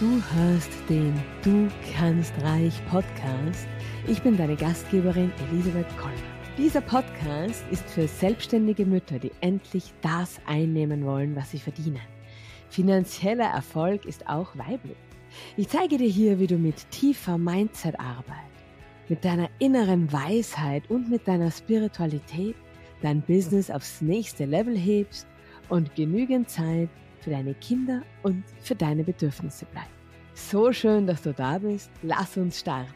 Du hörst den Du kannst reich Podcast. Ich bin deine Gastgeberin Elisabeth Kollmann. Dieser Podcast ist für selbstständige Mütter, die endlich das einnehmen wollen, was sie verdienen. Finanzieller Erfolg ist auch weiblich. Ich zeige dir hier, wie du mit tiefer Mindset-Arbeit, mit deiner inneren Weisheit und mit deiner Spiritualität dein Business aufs nächste Level hebst und genügend Zeit für deine Kinder und für deine Bedürfnisse bleibt. So schön, dass du da bist. Lass uns starten.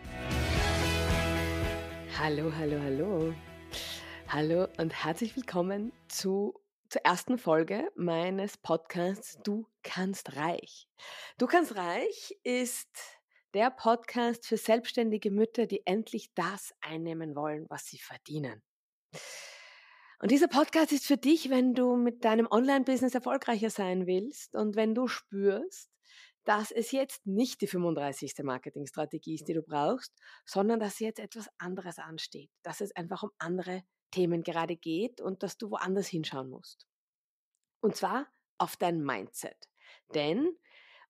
Hallo, hallo, hallo. Hallo und herzlich willkommen zu, zur ersten Folge meines Podcasts Du kannst reich. Du kannst reich ist der Podcast für selbstständige Mütter, die endlich das einnehmen wollen, was sie verdienen. Und dieser Podcast ist für dich, wenn du mit deinem Online-Business erfolgreicher sein willst und wenn du spürst, dass es jetzt nicht die 35. Marketingstrategie ist, die du brauchst, sondern dass jetzt etwas anderes ansteht, dass es einfach um andere Themen gerade geht und dass du woanders hinschauen musst. Und zwar auf dein Mindset. Denn,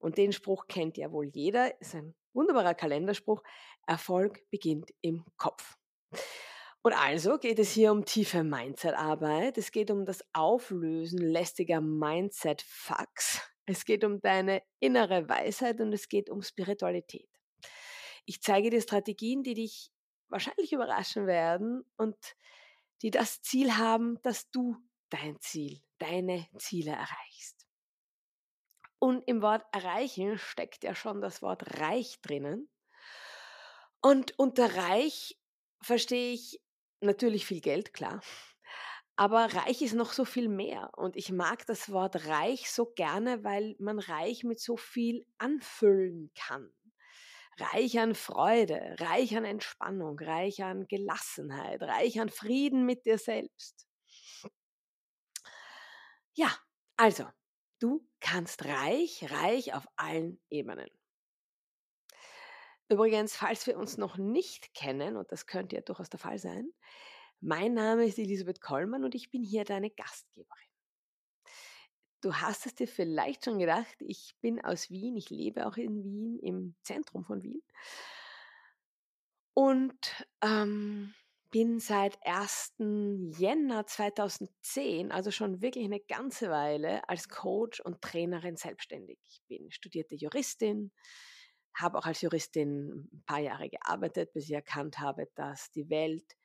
und den Spruch kennt ja wohl jeder, ist ein wunderbarer Kalenderspruch, Erfolg beginnt im Kopf. Und also geht es hier um tiefe Mindset-Arbeit. Es geht um das Auflösen lästiger Mindset-Fucks. Es geht um deine innere Weisheit und es geht um Spiritualität. Ich zeige dir Strategien, die dich wahrscheinlich überraschen werden und die das Ziel haben, dass du dein Ziel, deine Ziele erreichst. Und im Wort erreichen steckt ja schon das Wort reich drinnen. Und unter reich verstehe ich natürlich viel Geld, klar. Aber reich ist noch so viel mehr. Und ich mag das Wort reich so gerne, weil man reich mit so viel anfüllen kann. Reich an Freude, reich an Entspannung, reich an Gelassenheit, reich an Frieden mit dir selbst. Ja, also, du kannst reich, reich auf allen Ebenen. Übrigens, falls wir uns noch nicht kennen, und das könnte ja durchaus der Fall sein, mein Name ist Elisabeth Kollmann und ich bin hier deine Gastgeberin. Du hast es dir vielleicht schon gedacht, ich bin aus Wien, ich lebe auch in Wien, im Zentrum von Wien. Und ähm, bin seit 1. Jänner 2010, also schon wirklich eine ganze Weile, als Coach und Trainerin selbstständig. Ich bin studierte Juristin, habe auch als Juristin ein paar Jahre gearbeitet, bis ich erkannt habe, dass die Welt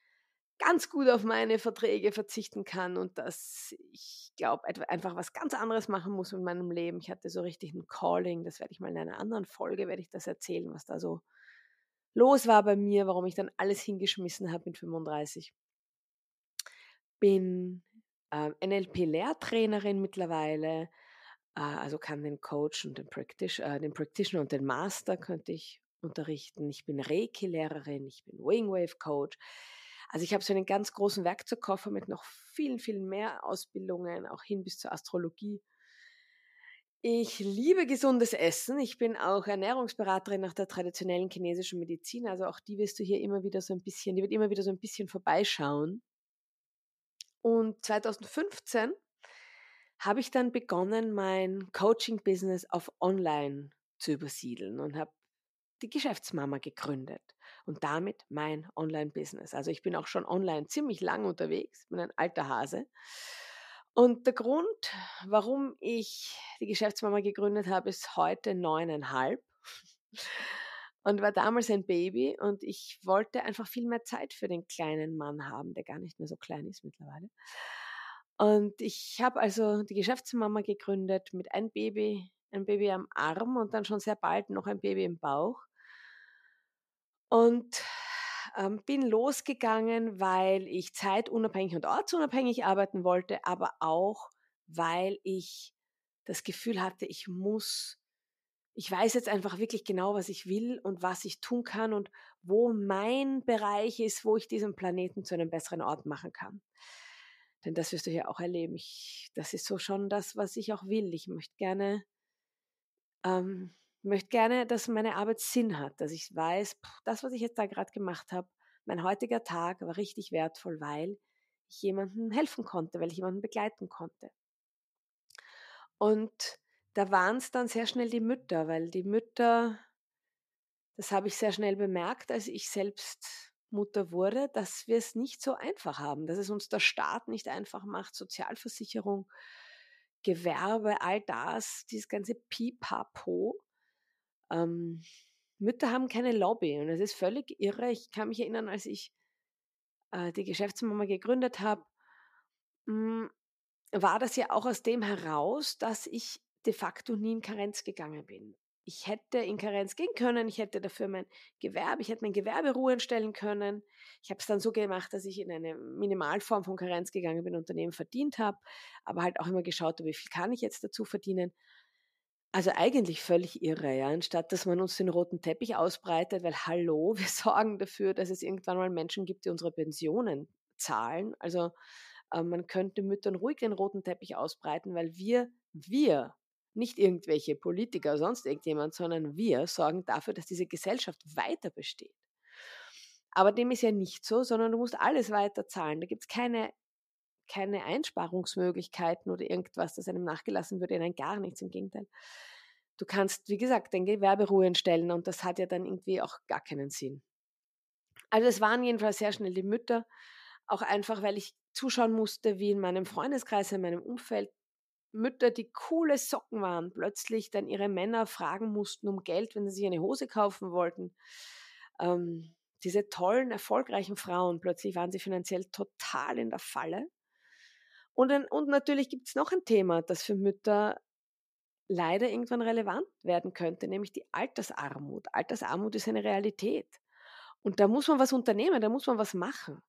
ganz gut auf meine Verträge verzichten kann und dass ich glaube, einfach was ganz anderes machen muss in meinem Leben. Ich hatte so richtig ein Calling, das werde ich mal in einer anderen Folge, werde ich das erzählen, was da so los war bei mir, warum ich dann alles hingeschmissen habe mit 35. Bin äh, NLP-Lehrtrainerin mittlerweile, also kann den Coach und den, Practice, äh, den Practitioner und den Master könnte ich unterrichten. Ich bin Reiki-Lehrerin, ich bin Wingwave-Coach. Also ich habe so einen ganz großen Werkzeugkoffer mit noch vielen, vielen mehr Ausbildungen, auch hin bis zur Astrologie. Ich liebe gesundes Essen. Ich bin auch Ernährungsberaterin nach der traditionellen chinesischen Medizin. Also auch die wirst du hier immer wieder so ein bisschen, die wird immer wieder so ein bisschen vorbeischauen. Und 2015 habe ich dann begonnen, mein Coaching-Business auf Online zu übersiedeln und habe die Geschäftsmama gegründet und damit mein Online-Business. Also ich bin auch schon online ziemlich lang unterwegs, bin ein alter Hase. Und der Grund, warum ich die Geschäftsmama gegründet habe, ist heute neuneinhalb und war damals ein Baby und ich wollte einfach viel mehr Zeit für den kleinen Mann haben, der gar nicht mehr so klein ist mittlerweile. Und ich habe also die Geschäftsmama gegründet mit einem Baby, ein Baby am Arm und dann schon sehr bald noch ein Baby im Bauch. Und ähm, bin losgegangen, weil ich zeitunabhängig und ortsunabhängig arbeiten wollte, aber auch, weil ich das Gefühl hatte, ich muss, ich weiß jetzt einfach wirklich genau, was ich will und was ich tun kann und wo mein Bereich ist, wo ich diesen Planeten zu einem besseren Ort machen kann. Denn das wirst du hier auch erleben. Ich, das ist so schon das, was ich auch will. Ich möchte gerne, ähm, möchte gerne, dass meine Arbeit Sinn hat, dass ich weiß, pff, das, was ich jetzt da gerade gemacht habe, mein heutiger Tag war richtig wertvoll, weil ich jemandem helfen konnte, weil ich jemanden begleiten konnte. Und da waren es dann sehr schnell die Mütter, weil die Mütter, das habe ich sehr schnell bemerkt, als ich selbst Mutter wurde, dass wir es nicht so einfach haben, dass es uns der Staat nicht einfach macht, Sozialversicherung, Gewerbe, all das, dieses ganze Pipapo. Ähm, Mütter haben keine Lobby und es ist völlig irre. Ich kann mich erinnern, als ich äh, die Geschäftsmama gegründet habe, hm, war das ja auch aus dem heraus, dass ich de facto nie in Karenz gegangen bin. Ich hätte in Karenz gehen können, ich hätte dafür mein Gewerbe, ich hätte mein Gewerbe ruhen stellen können. Ich habe es dann so gemacht, dass ich in eine Minimalform von Karenz gegangen bin, Unternehmen verdient habe, aber halt auch immer geschaut habe, wie viel kann ich jetzt dazu verdienen. Also eigentlich völlig irre, ja. Anstatt dass man uns den roten Teppich ausbreitet, weil hallo, wir sorgen dafür, dass es irgendwann mal Menschen gibt, die unsere Pensionen zahlen. Also äh, man könnte Müttern ruhig den roten Teppich ausbreiten, weil wir, wir nicht irgendwelche Politiker oder sonst irgendjemand, sondern wir sorgen dafür, dass diese Gesellschaft weiter besteht. Aber dem ist ja nicht so, sondern du musst alles weiter zahlen. Da gibt es keine, keine Einsparungsmöglichkeiten oder irgendwas, das einem nachgelassen würde. Nein, gar nichts, im Gegenteil. Du kannst, wie gesagt, dein Gewerbe ruhen stellen und das hat ja dann irgendwie auch gar keinen Sinn. Also es waren jedenfalls sehr schnell die Mütter, auch einfach, weil ich zuschauen musste, wie in meinem Freundeskreis, in meinem Umfeld Mütter, die coole Socken waren, plötzlich dann ihre Männer fragen mussten um Geld, wenn sie sich eine Hose kaufen wollten. Ähm, diese tollen, erfolgreichen Frauen, plötzlich waren sie finanziell total in der Falle. Und, ein, und natürlich gibt es noch ein Thema, das für Mütter leider irgendwann relevant werden könnte, nämlich die Altersarmut. Altersarmut ist eine Realität. Und da muss man was unternehmen, da muss man was machen.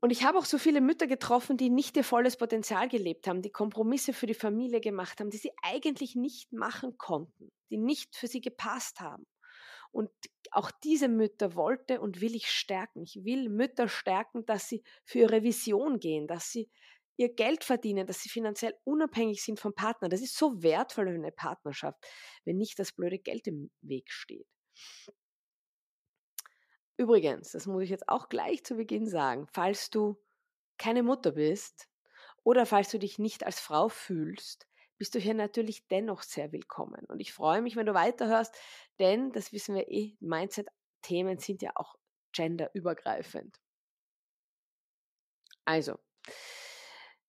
Und ich habe auch so viele Mütter getroffen, die nicht ihr volles Potenzial gelebt haben, die Kompromisse für die Familie gemacht haben, die sie eigentlich nicht machen konnten, die nicht für sie gepasst haben. Und auch diese Mütter wollte und will ich stärken. Ich will Mütter stärken, dass sie für ihre Vision gehen, dass sie ihr Geld verdienen, dass sie finanziell unabhängig sind vom Partner. Das ist so wertvoll für eine Partnerschaft, wenn nicht das blöde Geld im Weg steht. Übrigens, das muss ich jetzt auch gleich zu Beginn sagen, falls du keine Mutter bist oder falls du dich nicht als Frau fühlst, bist du hier natürlich dennoch sehr willkommen. Und ich freue mich, wenn du weiterhörst, denn, das wissen wir eh, Mindset-Themen sind ja auch genderübergreifend. Also,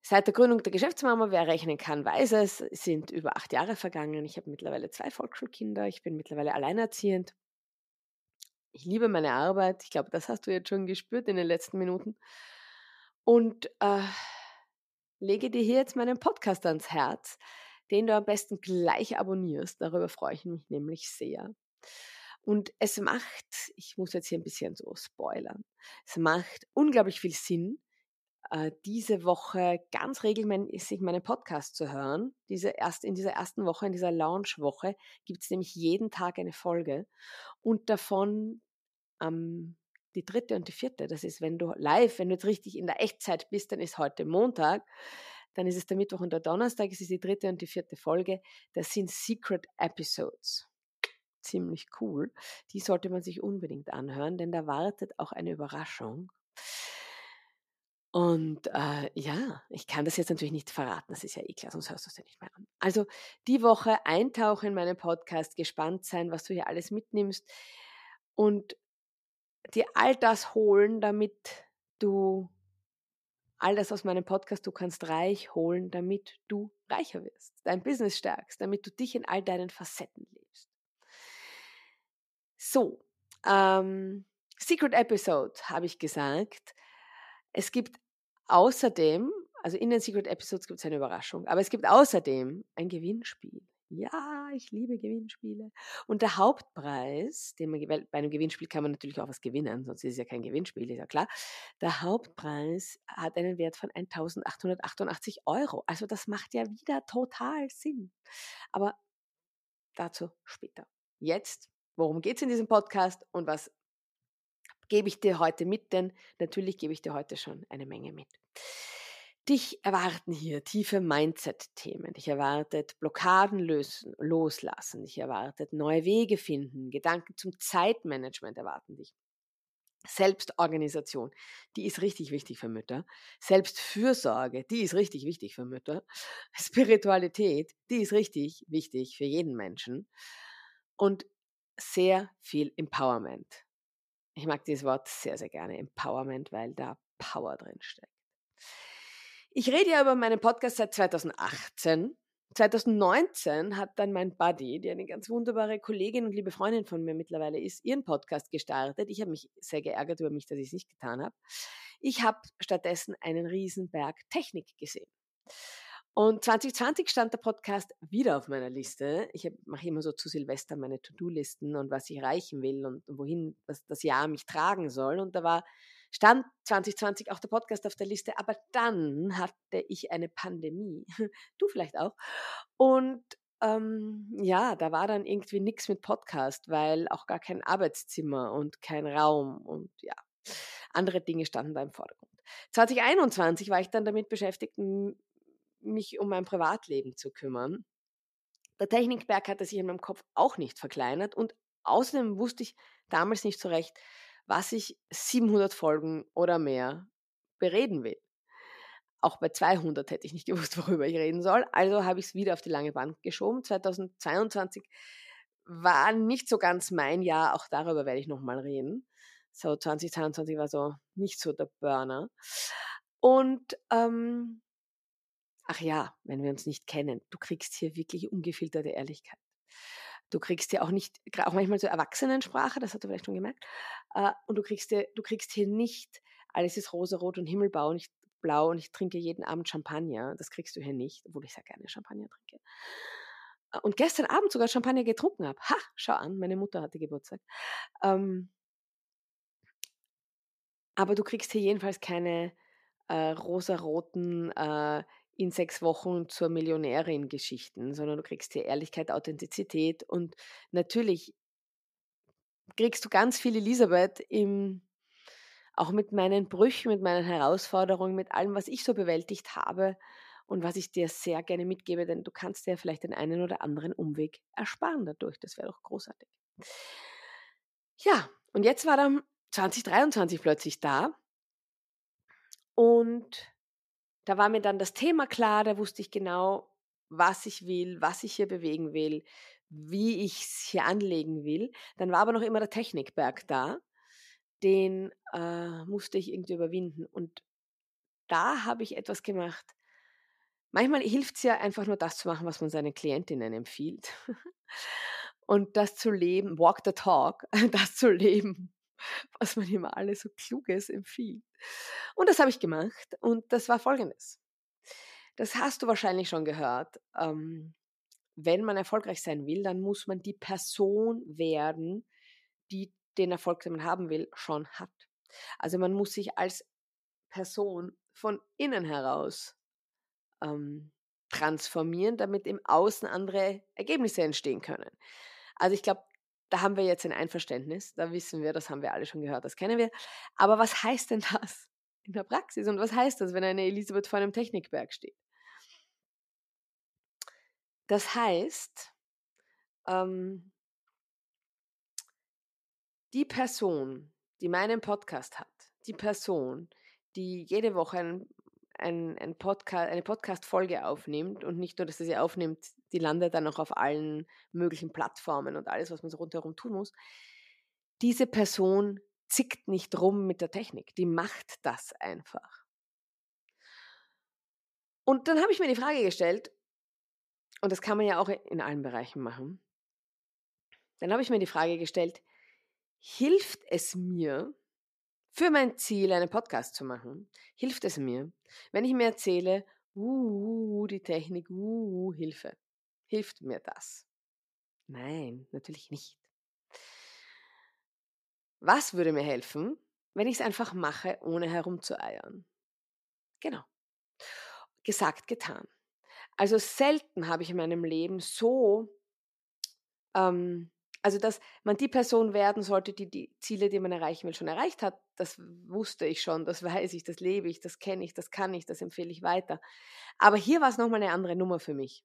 seit der Gründung der Geschäftsmama, wer rechnen kann, weiß es, sind über acht Jahre vergangen. Ich habe mittlerweile zwei Volksschulkinder, ich bin mittlerweile alleinerziehend ich liebe meine Arbeit. Ich glaube, das hast du jetzt schon gespürt in den letzten Minuten. Und äh, lege dir hier jetzt meinen Podcast ans Herz, den du am besten gleich abonnierst. Darüber freue ich mich nämlich sehr. Und es macht, ich muss jetzt hier ein bisschen so spoilern, es macht unglaublich viel Sinn, äh, diese Woche ganz regelmäßig meinen Podcast zu hören. Diese erst, in dieser ersten Woche, in dieser Launch-Woche, gibt es nämlich jeden Tag eine Folge. Und davon ähm, die dritte und die vierte, das ist, wenn du live, wenn du jetzt richtig in der Echtzeit bist, dann ist heute Montag, dann ist es der Mittwoch und der Donnerstag, es ist die dritte und die vierte Folge. Das sind Secret Episodes. Ziemlich cool. Die sollte man sich unbedingt anhören, denn da wartet auch eine Überraschung. Und äh, ja, ich kann das jetzt natürlich nicht verraten, das ist ja eh klar, sonst hörst du es ja nicht mehr an. Also die Woche eintauchen in meinen Podcast, gespannt sein, was du hier alles mitnimmst und dir all das holen, damit du all das aus meinem Podcast, du kannst reich holen, damit du reicher wirst, dein Business stärkst, damit du dich in all deinen Facetten lebst. So, ähm, Secret Episode habe ich gesagt. Es gibt außerdem, also in den Secret Episodes gibt es eine Überraschung, aber es gibt außerdem ein Gewinnspiel. Ja, ich liebe Gewinnspiele. Und der Hauptpreis, den man, bei einem Gewinnspiel kann man natürlich auch was gewinnen, sonst ist es ja kein Gewinnspiel, ist ja klar. Der Hauptpreis hat einen Wert von 1888 Euro. Also das macht ja wieder total Sinn. Aber dazu später. Jetzt, worum geht es in diesem Podcast und was gebe ich dir heute mit, denn natürlich gebe ich dir heute schon eine Menge mit. Dich erwarten hier tiefe Mindset-Themen. Dich erwartet Blockaden lösen, loslassen. Dich erwartet neue Wege finden. Gedanken zum Zeitmanagement erwarten dich. Selbstorganisation, die ist richtig wichtig für Mütter. Selbstfürsorge, die ist richtig wichtig für Mütter. Spiritualität, die ist richtig wichtig für jeden Menschen. Und sehr viel Empowerment. Ich mag dieses Wort sehr, sehr gerne, Empowerment, weil da Power drin steckt. Ich rede ja über meinen Podcast seit 2018 2019 hat dann mein Buddy, die eine ganz wunderbare Kollegin und liebe Freundin von mir mittlerweile ist, ihren Podcast gestartet. Ich habe mich sehr geärgert über mich, dass ich es nicht getan habe. Ich habe stattdessen einen Riesenberg Technik gesehen. Und 2020 stand der Podcast wieder auf meiner Liste. Ich mache immer so zu Silvester meine To-Do-Listen und was ich erreichen will und wohin das Jahr mich tragen soll. Und da war stand 2020 auch der Podcast auf der Liste, aber dann hatte ich eine Pandemie. Du vielleicht auch. Und ähm, ja, da war dann irgendwie nichts mit Podcast, weil auch gar kein Arbeitszimmer und kein Raum und ja, andere Dinge standen da im Vordergrund. 2021 war ich dann damit beschäftigt, mich um mein Privatleben zu kümmern. Der Technikberg hatte sich in meinem Kopf auch nicht verkleinert und außerdem wusste ich damals nicht so recht, was ich 700 Folgen oder mehr bereden will. Auch bei 200 hätte ich nicht gewusst, worüber ich reden soll. Also habe ich es wieder auf die lange Bank geschoben. 2022 war nicht so ganz mein Jahr. Auch darüber werde ich nochmal reden. So 2022 war so nicht so der Burner. Und ähm, ach ja, wenn wir uns nicht kennen, du kriegst hier wirklich ungefilterte Ehrlichkeit. Du kriegst ja auch nicht, auch manchmal so Erwachsenensprache, das hast du vielleicht schon gemerkt, äh, und du kriegst, dir, du kriegst hier nicht, alles ist rosarot und himmelblau und ich, blau und ich trinke jeden Abend Champagner. Das kriegst du hier nicht, obwohl ich sehr gerne Champagner trinke. Äh, und gestern Abend sogar Champagner getrunken habe. Ha, schau an, meine Mutter hatte Geburtstag. Ähm, aber du kriegst hier jedenfalls keine äh, rosaroten äh, in sechs Wochen zur Millionärin Geschichten, sondern du kriegst hier Ehrlichkeit, Authentizität und natürlich kriegst du ganz viel Elisabeth im, auch mit meinen Brüchen, mit meinen Herausforderungen, mit allem, was ich so bewältigt habe und was ich dir sehr gerne mitgebe, denn du kannst dir vielleicht den einen oder anderen Umweg ersparen dadurch. Das wäre doch großartig. Ja, und jetzt war dann 2023 plötzlich da und da war mir dann das Thema klar, da wusste ich genau, was ich will, was ich hier bewegen will, wie ich es hier anlegen will. Dann war aber noch immer der Technikberg da, den äh, musste ich irgendwie überwinden. Und da habe ich etwas gemacht. Manchmal hilft es ja einfach nur das zu machen, was man seinen Klientinnen empfiehlt. Und das zu leben, walk the talk, das zu leben, was man immer alles so Kluges empfiehlt. Und das habe ich gemacht und das war folgendes. Das hast du wahrscheinlich schon gehört. Ähm, wenn man erfolgreich sein will, dann muss man die Person werden, die den Erfolg, den man haben will, schon hat. Also man muss sich als Person von innen heraus ähm, transformieren, damit im Außen andere Ergebnisse entstehen können. Also ich glaube, da haben wir jetzt ein Einverständnis, da wissen wir, das haben wir alle schon gehört, das kennen wir. Aber was heißt denn das in der Praxis und was heißt das, wenn eine Elisabeth vor einem Technikberg steht? Das heißt, ähm, die Person, die meinen Podcast hat, die Person, die jede Woche einen ein, ein Podcast, eine Podcast-Folge aufnimmt und nicht nur, dass er sie aufnimmt, die landet dann auch auf allen möglichen Plattformen und alles, was man so rundherum tun muss. Diese Person zickt nicht rum mit der Technik, die macht das einfach. Und dann habe ich mir die Frage gestellt, und das kann man ja auch in allen Bereichen machen, dann habe ich mir die Frage gestellt, hilft es mir, für mein Ziel, einen Podcast zu machen, hilft es mir, wenn ich mir erzähle, uh, die Technik, uh, Hilfe. Hilft mir das? Nein, natürlich nicht. Was würde mir helfen, wenn ich es einfach mache, ohne herumzueiern? Genau. Gesagt, getan. Also selten habe ich in meinem Leben so ähm, also, dass man die Person werden sollte, die die Ziele, die man erreichen will, schon erreicht hat, das wusste ich schon, das weiß ich, das lebe ich, das kenne ich, das kann ich, das empfehle ich weiter. Aber hier war es nochmal eine andere Nummer für mich.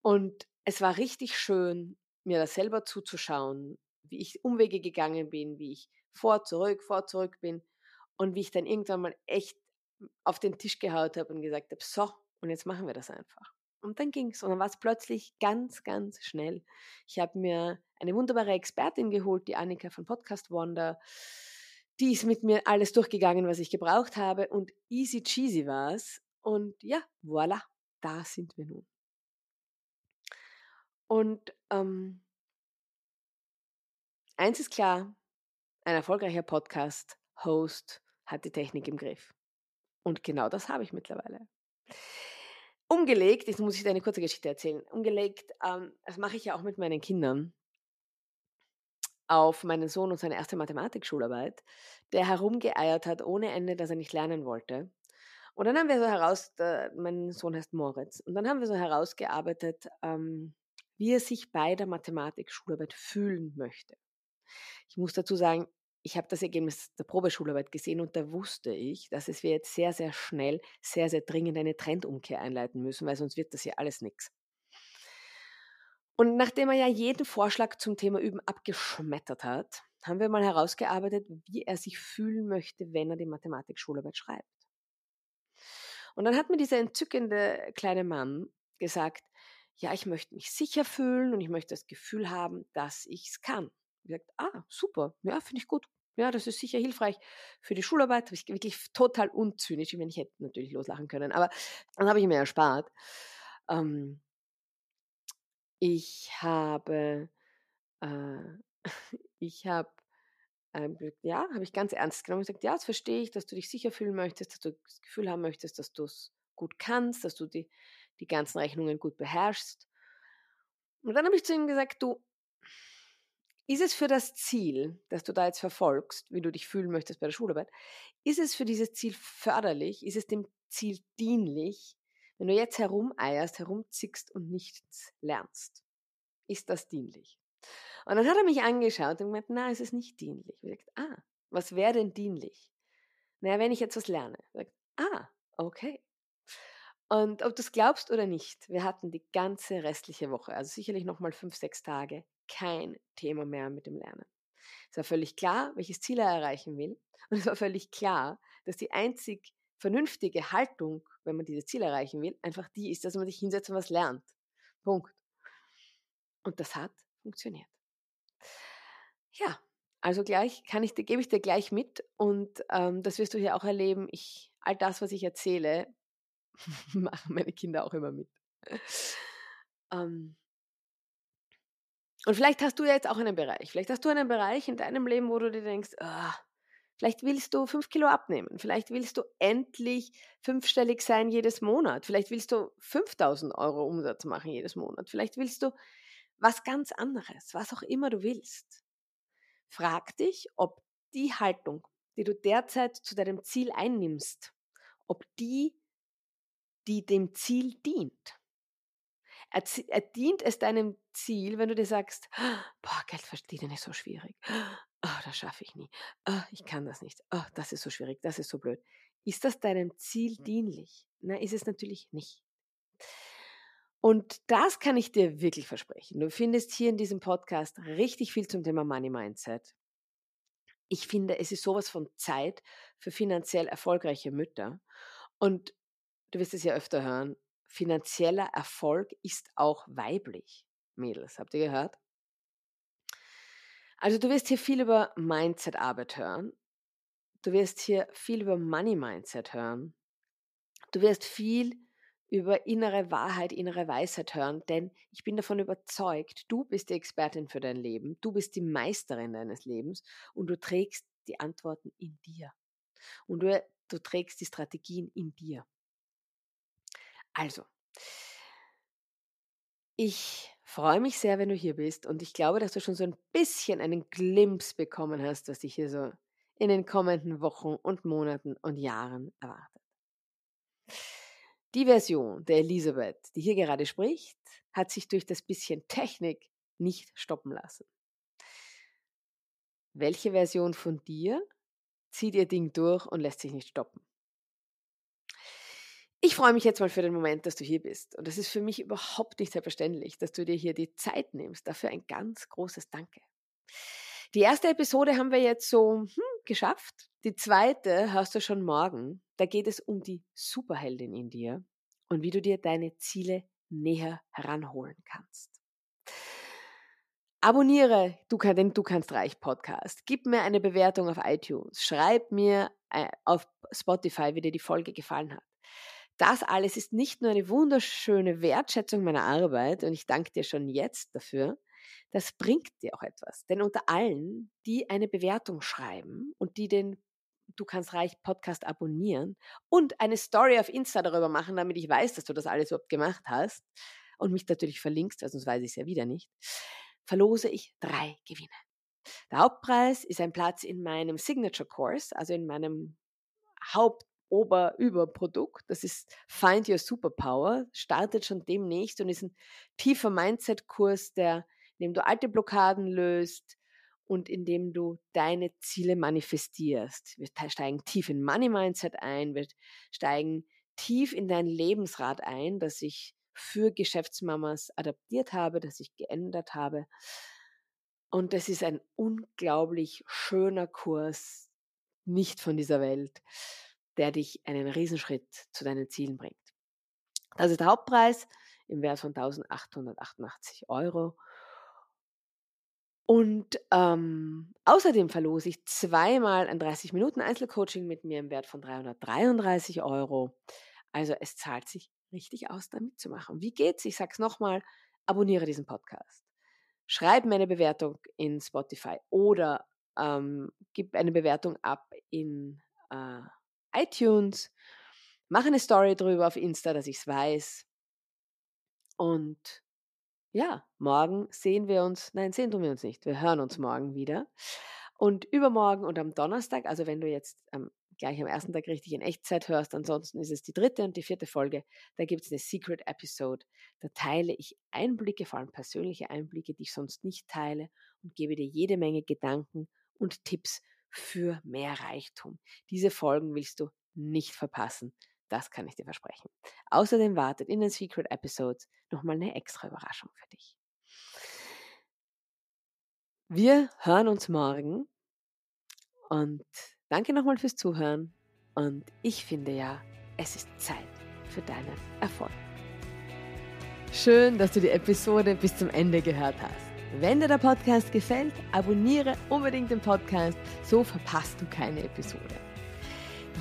Und es war richtig schön, mir das selber zuzuschauen, wie ich Umwege gegangen bin, wie ich vor, zurück, vor, zurück bin. Und wie ich dann irgendwann mal echt auf den Tisch gehaut habe und gesagt habe, so, und jetzt machen wir das einfach. Und dann ging es. Und dann war es plötzlich ganz, ganz schnell. Ich habe mir eine wunderbare Expertin geholt, die Annika von Podcast Wonder. Die ist mit mir alles durchgegangen, was ich gebraucht habe. Und easy cheesy war es. Und ja, voilà, da sind wir nun. Und ähm, eins ist klar, ein erfolgreicher Podcast-Host hat die Technik im Griff. Und genau das habe ich mittlerweile. Umgelegt, jetzt muss ich dir eine kurze Geschichte erzählen. Umgelegt, ähm, das mache ich ja auch mit meinen Kindern, auf meinen Sohn und seine erste Mathematikschularbeit, der herumgeeiert hat ohne Ende, dass er nicht lernen wollte. Und dann haben wir so heraus, der, mein Sohn heißt Moritz, und dann haben wir so herausgearbeitet, ähm, wie er sich bei der Mathematikschularbeit fühlen möchte. Ich muss dazu sagen, ich habe das Ergebnis der Probeschularbeit gesehen und da wusste ich, dass es wir jetzt sehr, sehr schnell, sehr, sehr dringend eine Trendumkehr einleiten müssen, weil sonst wird das hier alles nichts. Und nachdem er ja jeden Vorschlag zum Thema Üben abgeschmettert hat, haben wir mal herausgearbeitet, wie er sich fühlen möchte, wenn er die Mathematikschularbeit schreibt. Und dann hat mir dieser entzückende kleine Mann gesagt, ja, ich möchte mich sicher fühlen und ich möchte das Gefühl haben, dass ich es kann. Ich gesagt, ah, super, ja, finde ich gut. Ja, das ist sicher hilfreich für die Schularbeit. Habe ich wirklich total unzynisch. Ich meine, ich hätte natürlich loslachen können, aber dann habe ich mir erspart. Ähm, ich habe, äh, ich habe, äh, ja, habe ich ganz ernst genommen und gesagt, ja, das verstehe ich, dass du dich sicher fühlen möchtest, dass du das Gefühl haben möchtest, dass du es gut kannst, dass du die, die ganzen Rechnungen gut beherrschst. Und dann habe ich zu ihm gesagt, du, ist es für das Ziel, das du da jetzt verfolgst, wie du dich fühlen möchtest bei der Schularbeit, ist es für dieses Ziel förderlich? Ist es dem Ziel dienlich, wenn du jetzt herumeierst, herumzickst und nichts lernst? Ist das dienlich? Und dann hat er mich angeschaut und gemeint, na, es ist nicht dienlich. Ich gesagt, ah, was wäre denn dienlich? Naja, wenn ich jetzt was lerne. Ich gesagt, ah, okay. Und ob du es glaubst oder nicht, wir hatten die ganze restliche Woche, also sicherlich nochmal fünf, sechs Tage, kein Thema mehr mit dem Lernen. Es war völlig klar, welches Ziel er erreichen will. Und es war völlig klar, dass die einzig vernünftige Haltung, wenn man dieses Ziel erreichen will, einfach die ist, dass man sich hinsetzt und was lernt. Punkt. Und das hat funktioniert. Ja, also gleich kann ich, gebe ich dir gleich mit und ähm, das wirst du hier auch erleben. Ich, all das, was ich erzähle, machen meine Kinder auch immer mit. ähm, und vielleicht hast du ja jetzt auch einen Bereich. Vielleicht hast du einen Bereich in deinem Leben, wo du dir denkst, oh, vielleicht willst du fünf Kilo abnehmen. Vielleicht willst du endlich fünfstellig sein jedes Monat. Vielleicht willst du 5000 Euro Umsatz machen jedes Monat. Vielleicht willst du was ganz anderes, was auch immer du willst. Frag dich, ob die Haltung, die du derzeit zu deinem Ziel einnimmst, ob die, die dem Ziel dient. Er, er dient es deinem Ziel, wenn du dir sagst, boah, Geld verdienen ist so schwierig. Oh, das schaffe ich nie. Oh, ich kann das nicht. Oh, das ist so schwierig, das ist so blöd. Ist das deinem Ziel dienlich? Nein, ist es natürlich nicht. Und das kann ich dir wirklich versprechen. Du findest hier in diesem Podcast richtig viel zum Thema Money Mindset. Ich finde, es ist sowas von Zeit für finanziell erfolgreiche Mütter. Und du wirst es ja öfter hören, finanzieller Erfolg ist auch weiblich. Mädels, habt ihr gehört? Also du wirst hier viel über Mindset-Arbeit hören. Du wirst hier viel über Money-Mindset hören. Du wirst viel über innere Wahrheit, innere Weisheit hören, denn ich bin davon überzeugt, du bist die Expertin für dein Leben, du bist die Meisterin deines Lebens und du trägst die Antworten in dir. Und du, du trägst die Strategien in dir. Also, ich freue mich sehr, wenn du hier bist und ich glaube, dass du schon so ein bisschen einen Glimps bekommen hast, was dich hier so in den kommenden Wochen und Monaten und Jahren erwartet. Die Version der Elisabeth, die hier gerade spricht, hat sich durch das bisschen Technik nicht stoppen lassen. Welche Version von dir zieht ihr Ding durch und lässt sich nicht stoppen? Ich freue mich jetzt mal für den Moment, dass du hier bist. Und es ist für mich überhaupt nicht selbstverständlich, dass du dir hier die Zeit nimmst. Dafür ein ganz großes Danke. Die erste Episode haben wir jetzt so hm, geschafft. Die zweite hörst du schon morgen. Da geht es um die Superheldin in dir und wie du dir deine Ziele näher heranholen kannst. Abonniere den Du kannst reich Podcast. Gib mir eine Bewertung auf iTunes. Schreib mir äh, auf Spotify, wie dir die Folge gefallen hat. Das alles ist nicht nur eine wunderschöne Wertschätzung meiner Arbeit und ich danke dir schon jetzt dafür. Das bringt dir auch etwas. Denn unter allen, die eine Bewertung schreiben und die den Du kannst reich Podcast abonnieren und eine Story auf Insta darüber machen, damit ich weiß, dass du das alles überhaupt gemacht hast und mich natürlich verlinkst, sonst weiß ich es ja wieder nicht, verlose ich drei Gewinne. Der Hauptpreis ist ein Platz in meinem Signature Course, also in meinem Haupt Ober-Über-Produkt. Das ist Find Your Superpower, startet schon demnächst und ist ein tiefer Mindset-Kurs, der, in dem du alte Blockaden löst und in dem du deine Ziele manifestierst. Wir steigen tief in Money Mindset ein, wir steigen tief in dein Lebensrad ein, das ich für Geschäftsmamas adaptiert habe, das ich geändert habe. Und das ist ein unglaublich schöner Kurs, nicht von dieser Welt, der dich einen Riesenschritt zu deinen Zielen bringt. Das ist der Hauptpreis im Wert von 1888 Euro. Und ähm, außerdem verlose ich zweimal ein 30-Minuten-Einzelcoaching mit mir im Wert von 333 Euro. Also es zahlt sich richtig aus, da mitzumachen. Wie geht's? Ich sag's nochmal, abonniere diesen Podcast. Schreib mir eine Bewertung in Spotify oder ähm, gib eine Bewertung ab in äh, iTunes. Mach eine Story drüber auf Insta, dass ich's weiß. Und ja, morgen sehen wir uns, nein, sehen tun wir uns nicht, wir hören uns morgen wieder. Und übermorgen und am Donnerstag, also wenn du jetzt ähm, gleich am ersten Tag richtig in Echtzeit hörst. Ansonsten ist es die dritte und die vierte Folge. Da gibt es eine Secret Episode. Da teile ich Einblicke, vor allem persönliche Einblicke, die ich sonst nicht teile und gebe dir jede Menge Gedanken und Tipps für mehr Reichtum. Diese Folgen willst du nicht verpassen. Das kann ich dir versprechen. Außerdem wartet in den Secret Episodes nochmal eine extra Überraschung für dich. Wir hören uns morgen und Danke nochmal fürs Zuhören und ich finde ja, es ist Zeit für deinen Erfolg. Schön, dass du die Episode bis zum Ende gehört hast. Wenn dir der Podcast gefällt, abonniere unbedingt den Podcast, so verpasst du keine Episode.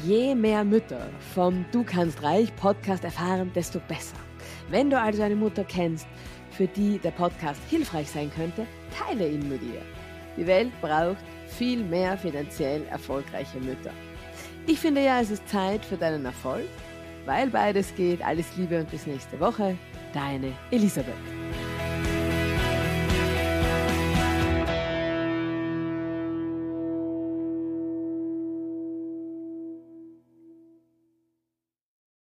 Je mehr Mütter vom Du kannst reich Podcast erfahren, desto besser. Wenn du also eine Mutter kennst, für die der Podcast hilfreich sein könnte, teile ihn mit ihr. Die Welt braucht viel mehr finanziell erfolgreiche Mütter. Ich finde ja, es ist Zeit für deinen Erfolg, weil beides geht. Alles Liebe und bis nächste Woche. Deine Elisabeth.